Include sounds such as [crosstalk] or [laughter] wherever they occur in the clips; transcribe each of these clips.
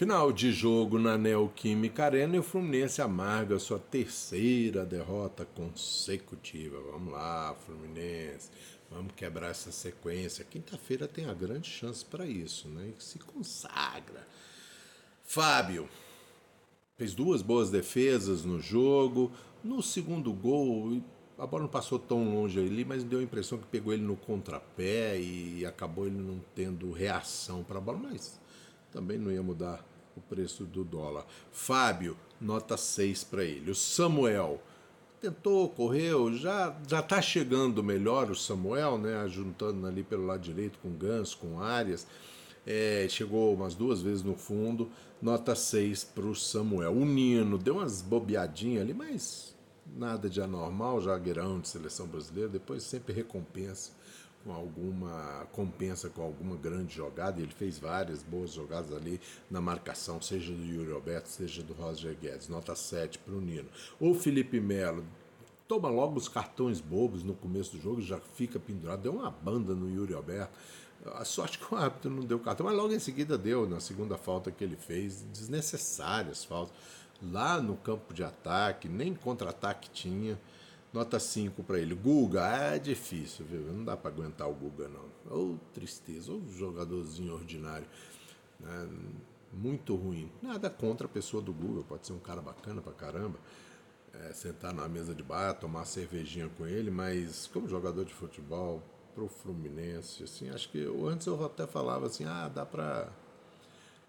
Final de jogo na Neoquímica Arena e o Fluminense amarga sua terceira derrota consecutiva. Vamos lá, Fluminense. Vamos quebrar essa sequência. Quinta-feira tem a grande chance para isso, né? E se consagra. Fábio fez duas boas defesas no jogo. No segundo gol, a bola não passou tão longe ali, mas deu a impressão que pegou ele no contrapé e acabou ele não tendo reação para a bola. Mas também não ia mudar o preço do dólar. Fábio, nota 6 para ele. O Samuel tentou, correu, já já está chegando melhor o Samuel, né, juntando ali pelo lado direito com Gans, com Arias. É, chegou umas duas vezes no fundo, nota 6 para o Samuel. O Nino deu umas bobeadinhas ali, mas nada de anormal, jagueirão de seleção brasileira, depois sempre recompensa com alguma compensa com alguma grande jogada, e ele fez várias boas jogadas ali na marcação, seja do Yuri Alberto, seja do Roger Guedes, nota 7 para o Nino. O Felipe Melo toma logo os cartões bobos no começo do jogo, já fica pendurado, deu uma banda no Yuri Alberto. A sorte que o árbitro não deu cartão, mas logo em seguida deu, na segunda falta que ele fez, desnecessárias faltas. Lá no campo de ataque, nem contra-ataque tinha. Nota 5 para ele. Guga, é difícil, viu? Não dá para aguentar o Guga, não. Ou tristeza, ou jogadorzinho ordinário. Né? Muito ruim. Nada contra a pessoa do Guga, pode ser um cara bacana pra caramba. É, sentar na mesa de bar, tomar cervejinha com ele, mas como jogador de futebol, pro Fluminense, assim, acho que antes eu até falava assim, ah, dá pra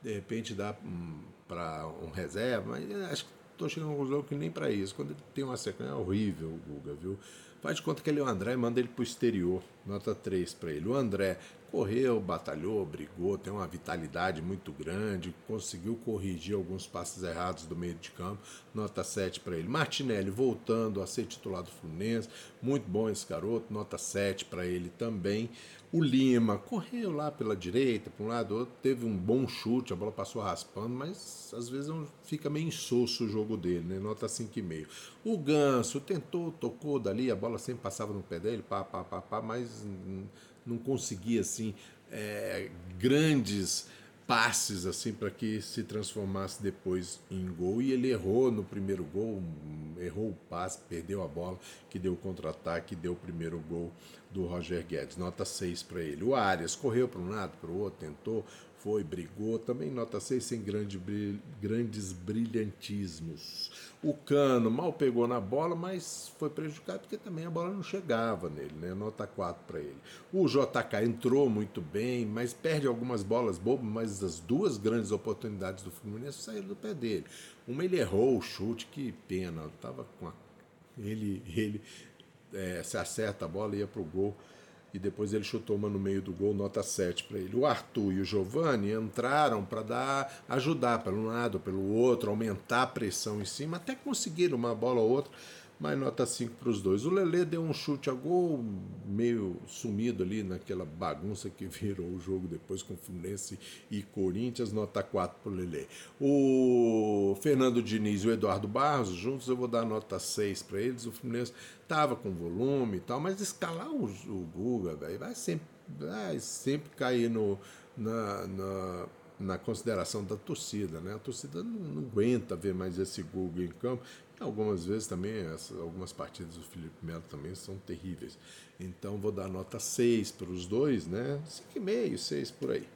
de repente dá um, para um reserva, mas acho que estou chegando a conclusão que nem para isso. Quando ele tem uma sequência, é horrível o Guga, viu? Faz de conta que ele é o André e manda ele para o exterior. Nota 3 para ele. O André correu, batalhou, brigou, tem uma vitalidade muito grande, conseguiu corrigir alguns passos errados do meio de campo. Nota 7 para ele. Martinelli voltando a ser titular do Fluminense. Muito bom esse garoto. Nota 7 para ele também. O Lima correu lá pela direita, para um lado, outro, teve um bom chute, a bola passou raspando, mas às vezes fica meio insosso o jogo dele, né? Nota 5,5. O Ganso tentou, tocou dali, a bola sempre passava no pé dele, pá, pá, pá, pá, mas não conseguia assim é, grandes passes assim para que se transformasse depois em gol e ele errou no primeiro gol, errou o passe, perdeu a bola, que deu o contra-ataque, deu o primeiro gol do Roger Guedes. Nota 6 para ele. O Arias correu para um lado, para o outro, tentou, foi, brigou, também nota 6 sem grande, grandes brilhantismos. O Cano mal pegou na bola, mas foi prejudicado porque também a bola não chegava nele, né? Nota 4 para ele. O JK entrou muito bem, mas perde algumas bolas bobas, mas as duas grandes oportunidades do Fluminense saíram do pé dele. Uma ele errou o chute, que pena, tava com a... ele ele é, se acerta a bola ia pro gol e depois ele chutou uma no meio do gol, nota 7 para ele. O Arthur e o Giovani entraram para dar ajudar pelo um lado, pelo outro, aumentar a pressão em cima, até conseguiram uma bola ou outra mas nota 5 para os dois. O Lele deu um chute a gol meio sumido ali naquela bagunça que [laughs] virou o jogo depois com Fluminense e Corinthians, nota 4 para o Lele. O Fernando Diniz e o Eduardo Barros, juntos eu vou dar nota 6 para eles. O Fluminense tava com volume e tal, mas escalar o, o Guga, vai sempre vai sempre cair no, na, na na consideração da torcida. Né? A torcida não, não aguenta ver mais esse Google em campo. E algumas vezes também, essa, algumas partidas do Felipe Melo também são terríveis. Então vou dar nota 6 para os dois, né? 5,5, 6 por aí.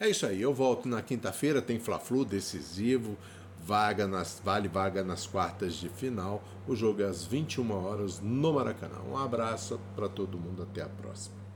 É isso aí, eu volto na quinta-feira, tem Fla-Flu decisivo, vaga nas, vale vaga nas quartas de final. O jogo é às 21 horas no Maracanã. Um abraço para todo mundo, até a próxima.